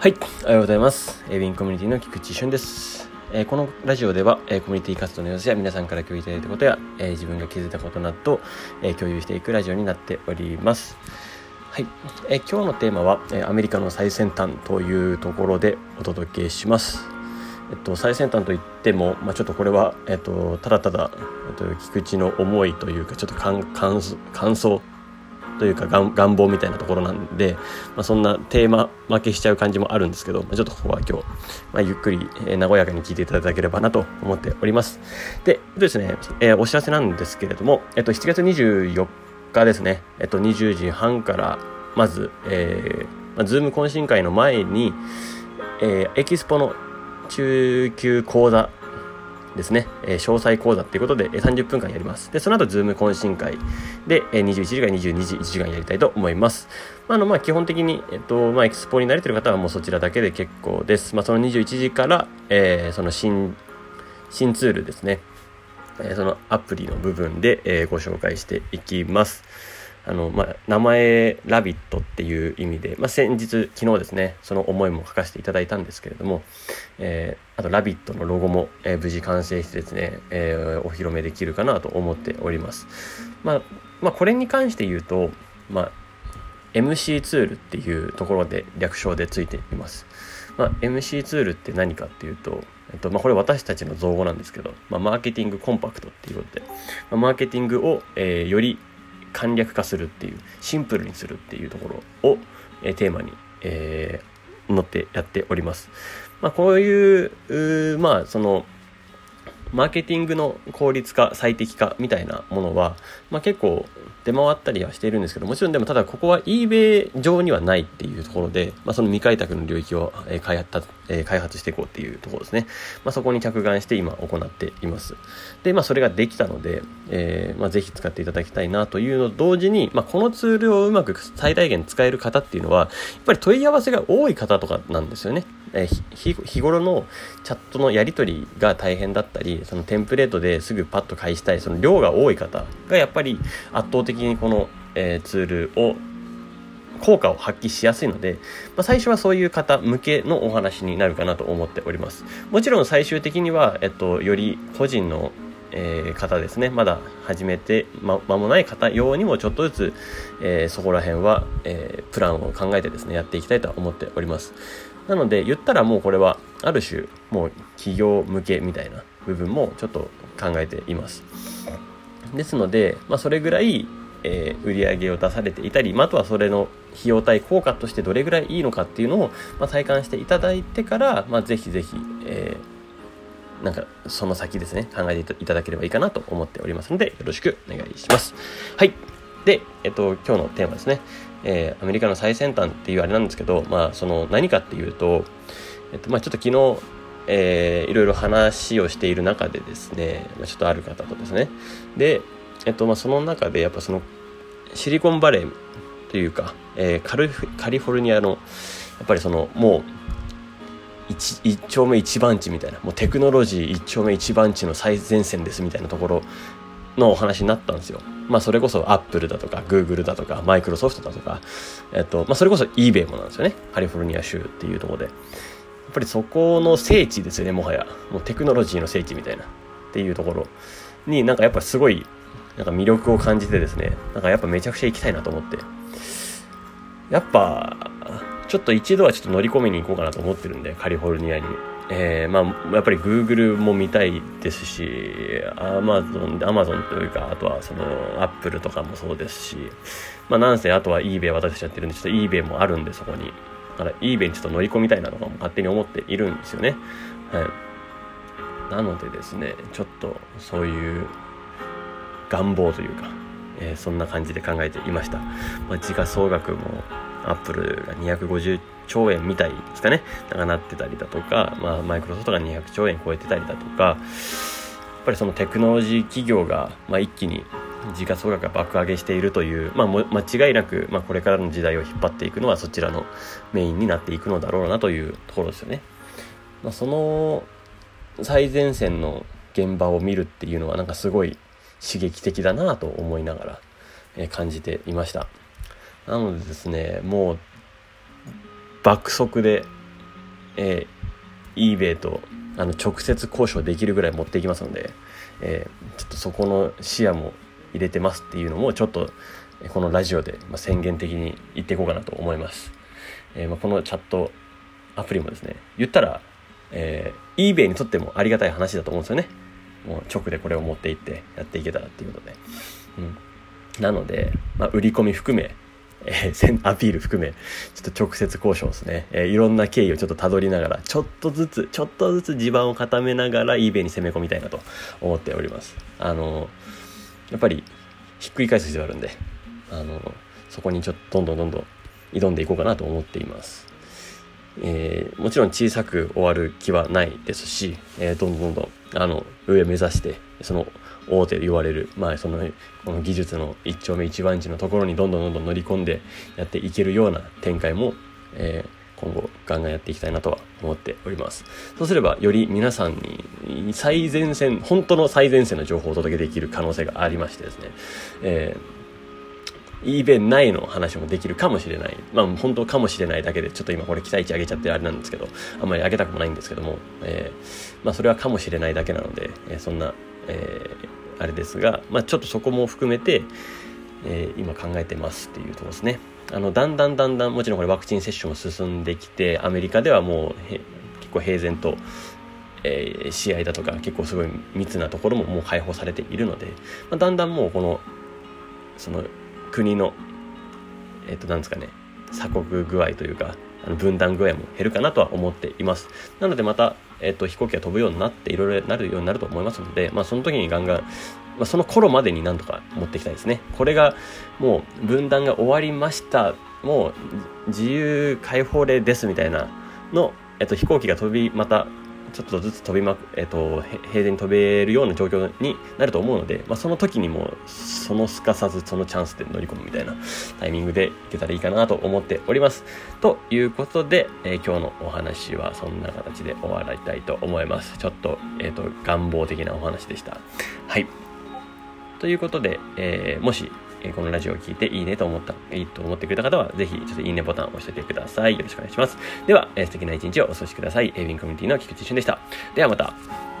はい、おはようございます。エビンコミュニティの菊池俊です。えーこのラジオでは、えーコミュニティ活動の様子や皆さんから共有いただいたことや、えー自分が気づいたことなど、えー共有していくラジオになっております。はい、えー今日のテーマは、えーアメリカの最先端というところでお届けします。えっと、最先端といっても、まあ、ちょっとこれは、えっと、ただただ、えっと、菊池の思いというかちょっと感感感想というか願願望みたいなところなんで、まあ、そんなテーマ負けしちゃう感じもあるんですけど、まあ、ちょっとここは今日、まあ、ゆっくり、えー和やかに聞いていただければなと思っております。で、ですね、えーお知らせなんですけれども、えっと、7月24日ですね、えっと、20時半から、まず、えーまあ、ズーム懇親会の前に、えーエキスポの中級講座ですね、え詳細講座っていうことでえ30分間やります。で、その後、ズーム懇親会で、え21時から22時、1時間やりたいと思います。まあ、あの、まあ、基本的に、えっと、まあ、エクスポに慣れてる方はもうそちらだけで結構です。まあ、その21時から、えーその新、新ツールですね、えそのアプリの部分で、えご紹介していきます。あの、まあ、名前、ラビットっていう意味で、まあ、先日、昨日ですね、その思いも書かせていただいたんですけれども、えーあと、ラビットのロゴも、えー無事完成してですね、えーお披露目できるかなと思っております。まあ、まあ、これに関して言うと、まあ、MC ツールっていうところで略称でついています。まあ、MC ツールって何かっていうと、えっとまあ、これ私たちの造語なんですけど、まあ、マーケティングコンパクトっていうことで、まあ、マーケティングを、えーより簡略化するっていうシンプルにするっていうところを、えテーマに、えー乗ってやっております。まあ、こういううまあそのマーケティングの効率化最適化みたいなものは、まあ、結構出回ったりはしているんですけどもちろんでもただここは eBay 上にはないっていうところで、まあ、その未開拓の領域を開発え開発していこうっていうところですね、まあ、そこに着眼して今行っています。で、まあ、それができたので、えーまあ、ぜひ使っていただきたいなというのと同時に、まあ、このツールをうまく最大限使える方っていうのはやっぱり問い合わせが多い方とかなんですよね。え日頃のチャットのやり取りが大変だったりそのテンプレートですぐパッと返したいその量が多い方がやっぱり圧倒的にこの、えーツールを効果を発揮しやすいので、まあ、最初はそういう方向けのお話になるかなと思っております。もちろん最終的には、えっと、より個人のえー方ですね。まだ始めてま間もない方用にもちょっとずつ、えーそこら辺は、えープランを考えてですねやっていきたいとは思っております。なので言ったらもうこれはある種もう企業向けみたいな部分もちょっと考えています。ですので、まあ、それぐらい、えー売り上げを出されていたり、まあ、あとはそれの費用対効果としてどれぐらいいいのかっていうのを、まあ、体感していただいてから、まあ、ぜひぜひ、えーなんかその先ですね考えていただければいいかなと思っておりますのでよろしくお願いします。はい。で、えっと、今日のテーマですね、えーアメリカの最先端っていうあれなんですけど、まあ、その何かっていうと、えっとまあ、ちょっと昨日えーいろいろ話をしている中でですね、まあ、ちょっとある方とですね。で、えっとまあ、その中でやっぱそのシリコンバレーというか、えーカルフカリフォルニアのやっぱりそのもう一一丁目一番地みたいなもうテクノロジー一丁目一番地の最前線ですみたいなところのお話になったんですよ。まあそれこそアップルだとかグーグルだとかマイクロソフトだとか、えっとまあ、それこそ eBay もなんですよねカリフォルニア州っていうところで。やっぱりそこの聖地ですよねもはやもうテクノロジーの聖地みたいなっていうところになんかやっぱすごいなんか魅力を感じてですねなんかやっぱめちゃくちゃ行きたいなと思ってやっぱちょっと一度はちょっと乗り込みに行こうかなと思ってるんでカリフォルニアに。えーまあ、やっぱり Google も見たいですし Amazon, Amazon というかあとはその Apple とかもそうですし、まあ、なんせあとは eBay 私たちやってるんでちょっと eBay もあるんでそこに。だから eBay にちょっと乗り込みたいなとかも勝手に思っているんですよね。はい。なのでですねちょっとそういう願望というか、えーそんな感じで考えていました、まあ、時価総額もアップルが250兆円みたいですかねなんかなってたりだとか、まあ、マイクロソフトが200兆円超えてたりだとかやっぱりそのテクノロジー企業が、まあ、一気に時価総額が爆上げしているという、まあ、間違いなく、まあ、これからの時代を引っ張っていくのはそちらのメインになっていくのだろうなというところですよね。まあ、その最前線の現場を見るっていうのはなんかすごい刺激的だなと思いながら、え感じていましたなのでですねもう爆速でえー、eBay とあの直接交渉できるぐらい持っていきますので、えー、ちょっとそこの視野も入れてますっていうのもちょっとこのラジオで宣言的に言っていこうかなと思います。えー、まあ、このチャットアプリもですね、言ったら、えー、eBay にとってもありがたい話だと思うんですよね。もう直でこれを持っていってやっていけたらっていうことで。うん。なので、まあ、売り込み含め、えー、アピール含め、ちょっと直接交渉ですね。えー、いろんな経緯をちょっとたどりながら、ちょっとずつ、ちょっとずつ地盤を固めながら eBay に攻め込みたいなと思っております。あのやっぱり、ひっくり返す必要あるんで、あのそこにちょっとどんどんどんどん挑んでいこうかなと思っています。えー、もちろん小さく終わる気はないですし、えー、どんどんどんどんあの上目指してその大手言われる、まあ、そのこの技術の一丁目一番地のところにどんどんどんどん乗り込んでやっていけるような展開も、えー、今後ガンガンやっていきたいなとは思っております。そうすればより皆さんに最前線本当の最前線の情報をお届けできる可能性がありましてですね、えーイーベン内の話もできるかもしれない。まあ本当かもしれないだけで、ちょっと今これ期待値上げちゃってあれなんですけど、あんまり上げたくもないんですけども、えー、まあそれはかもしれないだけなので、えー、そんな、えー、あれですが、まあちょっとそこも含めて、えー、今考えてますっていうところですね。あの、だんだんだんだん、もちろんこれワクチン接種も進んできて、アメリカではもう結構平然と、えー、試合だとか結構すごい密なところももう解放されているので、まあ、だんだんもうこのその国の、えっ、ー、と、なんですかね、鎖国具合というか、あの分断具合も減るかなとは思っています。なのでまた、えっ、ー、と、飛行機が飛ぶようになっていろいろなるようになると思いますので、まあその時にガンガン、まあ、その頃までになんとか持っていきたいですね。これがもう分断が終わりました。もう自由解放令ですみたいなの、えっと、飛行機が飛び、またちょっとずつ飛びま、えっ、と、平然に飛べるような状況になると思うので、まあ、その時にもそのすかさずそのチャンスで乗り込むみたいなタイミングでいけたらいいかなと思っております。ということで、えー、今日のお話はそんな形で終わりたいと思います。ちょっと、えっ、ー、と、願望的なお話でした。はい。ということで、えー、もしえこのラジオを聞いていいねと思った、いいと思ってくれた方は、ぜひ、ちょっといいねボタンを押しておいてください。よろしくお願いします。では、素敵な一日をお過ごしください。エイビンコミュニティの菊池俊でした。ではまた。